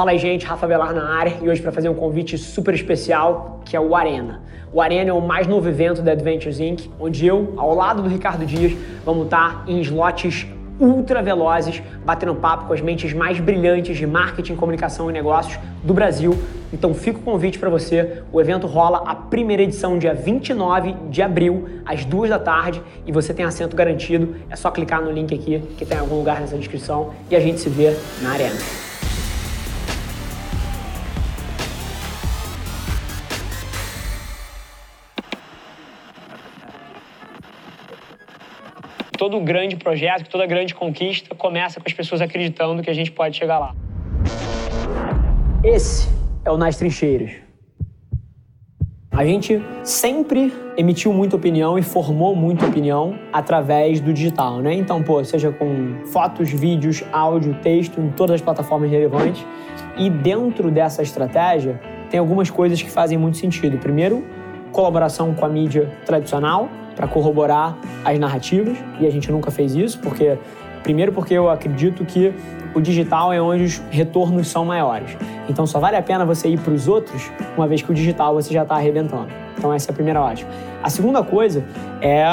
Fala aí, gente, Rafa Velar na área e hoje para fazer um convite super especial que é o Arena. O Arena é o mais novo evento da Adventures Inc., onde eu, ao lado do Ricardo Dias, vamos estar em slots ultra velozes, batendo papo com as mentes mais brilhantes de marketing, comunicação e negócios do Brasil. Então fica o convite para você. O evento rola a primeira edição dia 29 de abril, às duas da tarde, e você tem assento garantido. É só clicar no link aqui que tem em algum lugar nessa descrição e a gente se vê na arena. Todo grande projeto, toda grande conquista começa com as pessoas acreditando que a gente pode chegar lá. Esse é o Nas Trincheiras. A gente sempre emitiu muita opinião e formou muita opinião através do digital, né? Então, pô, seja com fotos, vídeos, áudio, texto, em todas as plataformas relevantes. E dentro dessa estratégia, tem algumas coisas que fazem muito sentido. Primeiro, colaboração com a mídia tradicional, para corroborar as narrativas, e a gente nunca fez isso, porque primeiro porque eu acredito que o digital é onde os retornos são maiores. Então só vale a pena você ir para os outros, uma vez que o digital você já está arrebentando. Então essa é a primeira ótica. A segunda coisa é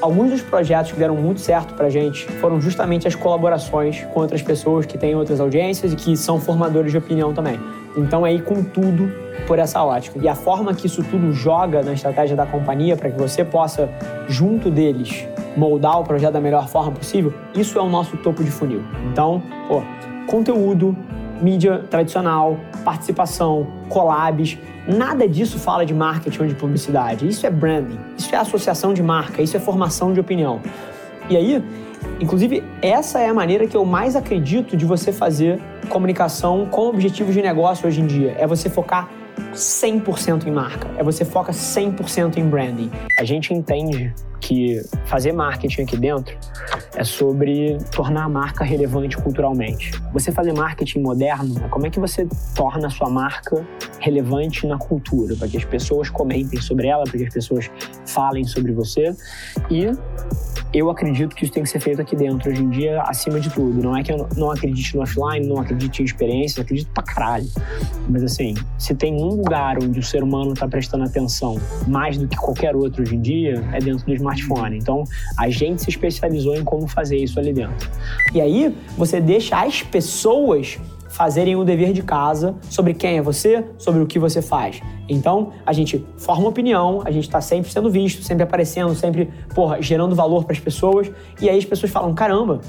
alguns dos projetos que deram muito certo para gente foram justamente as colaborações com outras pessoas que têm outras audiências e que são formadores de opinião também. Então é ir com tudo por essa ótica. E a forma que isso tudo joga na estratégia da companhia para que você possa, junto deles, moldar o projeto da melhor forma possível, isso é o nosso topo de funil. Então, pô, conteúdo, mídia tradicional, participação, collabs, nada disso fala de marketing ou de publicidade. Isso é branding, isso é associação de marca, isso é formação de opinião. E aí, inclusive, essa é a maneira que eu mais acredito de você fazer comunicação com objetivos de negócio hoje em dia. É você focar 100% em marca, é você foca 100% em branding. A gente entende que fazer marketing aqui dentro é sobre tornar a marca relevante culturalmente. Você fazer marketing moderno é como é que você torna a sua marca relevante na cultura, para que as pessoas comentem sobre ela, para que as pessoas falem sobre você e eu acredito que isso tem que ser feito aqui dentro, hoje em dia, acima de tudo. Não é que eu não acredite no offline, não acredite em experiência, acredito pra caralho. Mas assim, se tem um lugar onde o ser humano tá prestando atenção mais do que qualquer outro hoje em dia, é dentro do smartphone. Então, a gente se especializou em como fazer isso ali dentro. E aí, você deixa as pessoas fazerem o dever de casa sobre quem é você, sobre o que você faz. Então, a gente forma opinião, a gente está sempre sendo visto, sempre aparecendo, sempre, porra, gerando valor para as pessoas. E aí as pessoas falam: caramba,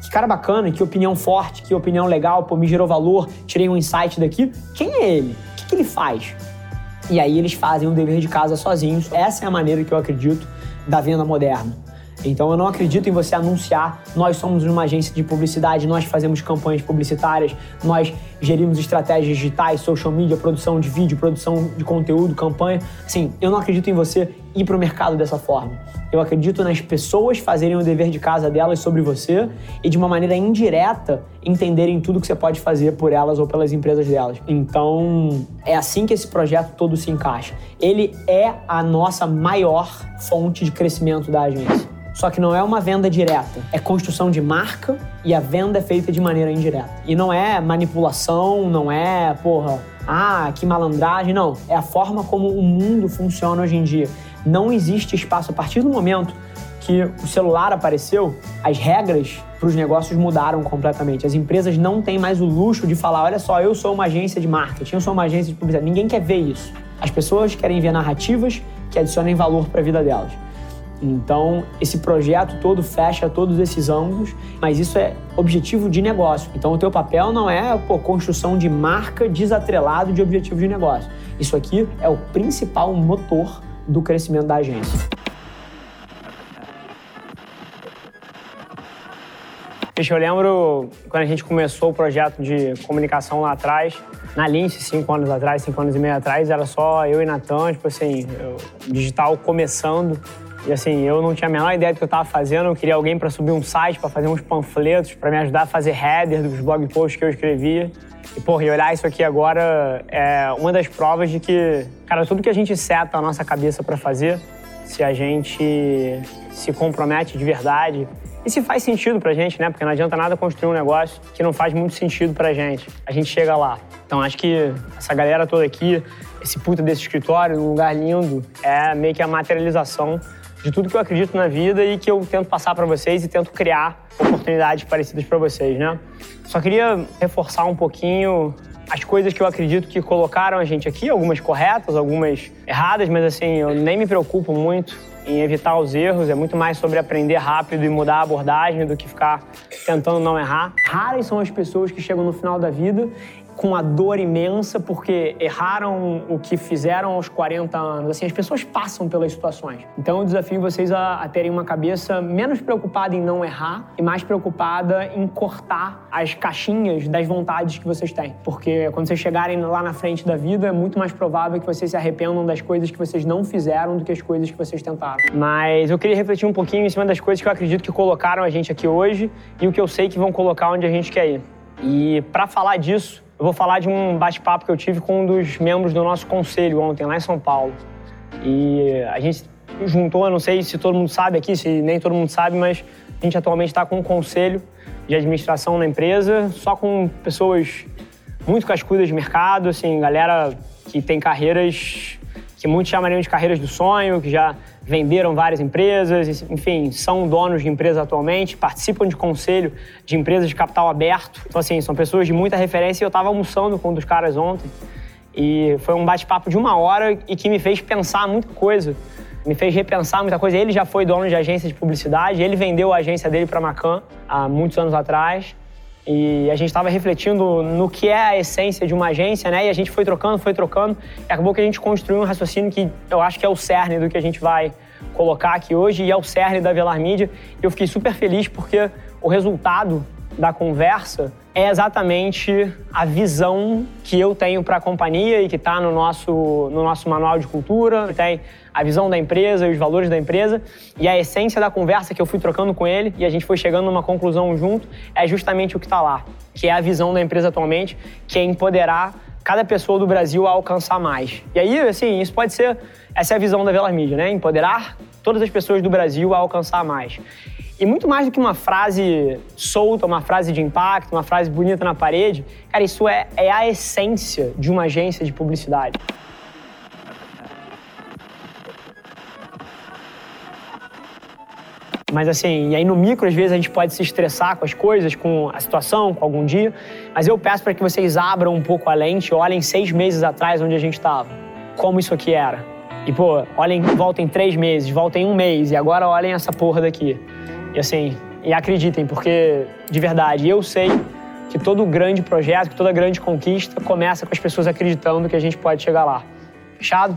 que cara bacana, que opinião forte, que opinião legal, pô, me gerou valor, tirei um insight daqui. Quem é ele? O que, que ele faz? E aí eles fazem o dever de casa sozinhos. Essa é a maneira que eu acredito da venda moderna. Então eu não acredito em você anunciar, nós somos uma agência de publicidade, nós fazemos campanhas publicitárias, nós gerimos estratégias digitais, social media, produção de vídeo, produção de conteúdo, campanha. Assim, eu não acredito em você ir para o mercado dessa forma. Eu acredito nas pessoas fazerem o dever de casa delas sobre você e de uma maneira indireta entenderem tudo que você pode fazer por elas ou pelas empresas delas. Então, é assim que esse projeto todo se encaixa. Ele é a nossa maior fonte de crescimento da agência. Só que não é uma venda direta, é construção de marca e a venda é feita de maneira indireta. E não é manipulação, não é, porra, ah, que malandragem, não. É a forma como o mundo funciona hoje em dia. Não existe espaço. A partir do momento que o celular apareceu, as regras para os negócios mudaram completamente. As empresas não têm mais o luxo de falar: olha só, eu sou uma agência de marketing, eu sou uma agência de publicidade. Ninguém quer ver isso. As pessoas querem ver narrativas que adicionem valor para a vida delas. Então, esse projeto todo fecha todos esses ângulos, mas isso é objetivo de negócio. Então, o teu papel não é pô, construção de marca desatrelado de objetivo de negócio. Isso aqui é o principal motor do crescimento da agência. Deixa eu lembro quando a gente começou o projeto de comunicação lá atrás, na Lince, cinco anos atrás, cinco anos e meio atrás, era só eu e Natan, tipo assim, digital começando. E assim, eu não tinha a menor ideia do que eu estava fazendo. Eu queria alguém para subir um site, para fazer uns panfletos, para me ajudar a fazer header dos blog posts que eu escrevia. E, porra, e olhar isso aqui agora é uma das provas de que, cara, tudo que a gente seta a nossa cabeça para fazer, se a gente se compromete de verdade e se faz sentido pra gente, né? Porque não adianta nada construir um negócio que não faz muito sentido pra gente. A gente chega lá. Então acho que essa galera toda aqui, esse puta desse escritório, um lugar lindo, é meio que a materialização de tudo que eu acredito na vida e que eu tento passar para vocês e tento criar oportunidades parecidas para vocês, né? Só queria reforçar um pouquinho as coisas que eu acredito que colocaram a gente aqui, algumas corretas, algumas erradas, mas assim, eu nem me preocupo muito em evitar os erros, é muito mais sobre aprender rápido e mudar a abordagem do que ficar tentando não errar. Raras são as pessoas que chegam no final da vida com a dor imensa porque erraram o que fizeram aos 40 anos. Assim, as pessoas passam pelas situações. Então eu desafio vocês a, a terem uma cabeça menos preocupada em não errar e mais preocupada em cortar as caixinhas das vontades que vocês têm. Porque quando vocês chegarem lá na frente da vida, é muito mais provável que vocês se arrependam das coisas que vocês não fizeram do que as coisas que vocês tentaram. Mas eu queria refletir um pouquinho em cima das coisas que eu acredito que colocaram a gente aqui hoje e o que eu sei que vão colocar onde a gente quer ir. E para falar disso, eu vou falar de um bate-papo que eu tive com um dos membros do nosso conselho ontem, lá em São Paulo. E a gente juntou, eu não sei se todo mundo sabe aqui, se nem todo mundo sabe, mas a gente atualmente está com um conselho de administração na empresa, só com pessoas muito cascudas de mercado, assim, galera que tem carreiras que muitos chamariam de carreiras do sonho, que já venderam várias empresas, enfim, são donos de empresas atualmente, participam de conselho de empresas de capital aberto. Então, assim, são pessoas de muita referência e eu estava almoçando com um dos caras ontem e foi um bate-papo de uma hora e que me fez pensar muita coisa, me fez repensar muita coisa. Ele já foi dono de agência de publicidade, ele vendeu a agência dele para a Macan há muitos anos atrás. E a gente estava refletindo no que é a essência de uma agência, né? E a gente foi trocando, foi trocando, e acabou que a gente construiu um raciocínio que eu acho que é o cerne do que a gente vai colocar aqui hoje e é o cerne da Velar Mídia. Eu fiquei super feliz porque o resultado da conversa é exatamente a visão que eu tenho para a companhia e que está no nosso, no nosso manual de cultura, que tem a visão da empresa e os valores da empresa. E a essência da conversa que eu fui trocando com ele e a gente foi chegando numa conclusão junto é justamente o que está lá, que é a visão da empresa atualmente, que é empoderar cada pessoa do Brasil a alcançar mais. E aí, assim, isso pode ser, essa é a visão da Velar Mídia, né? Empoderar todas as pessoas do Brasil a alcançar mais. E muito mais do que uma frase solta, uma frase de impacto, uma frase bonita na parede, cara, isso é, é a essência de uma agência de publicidade. Mas assim, e aí no micro, às vezes, a gente pode se estressar com as coisas, com a situação, com algum dia. Mas eu peço para que vocês abram um pouco a lente olhem seis meses atrás onde a gente estava. Como isso aqui era. E, pô, olhem, voltem três meses, voltem um mês, e agora olhem essa porra daqui. E assim, e acreditem, porque de verdade, eu sei que todo grande projeto, que toda grande conquista começa com as pessoas acreditando que a gente pode chegar lá. Fechado?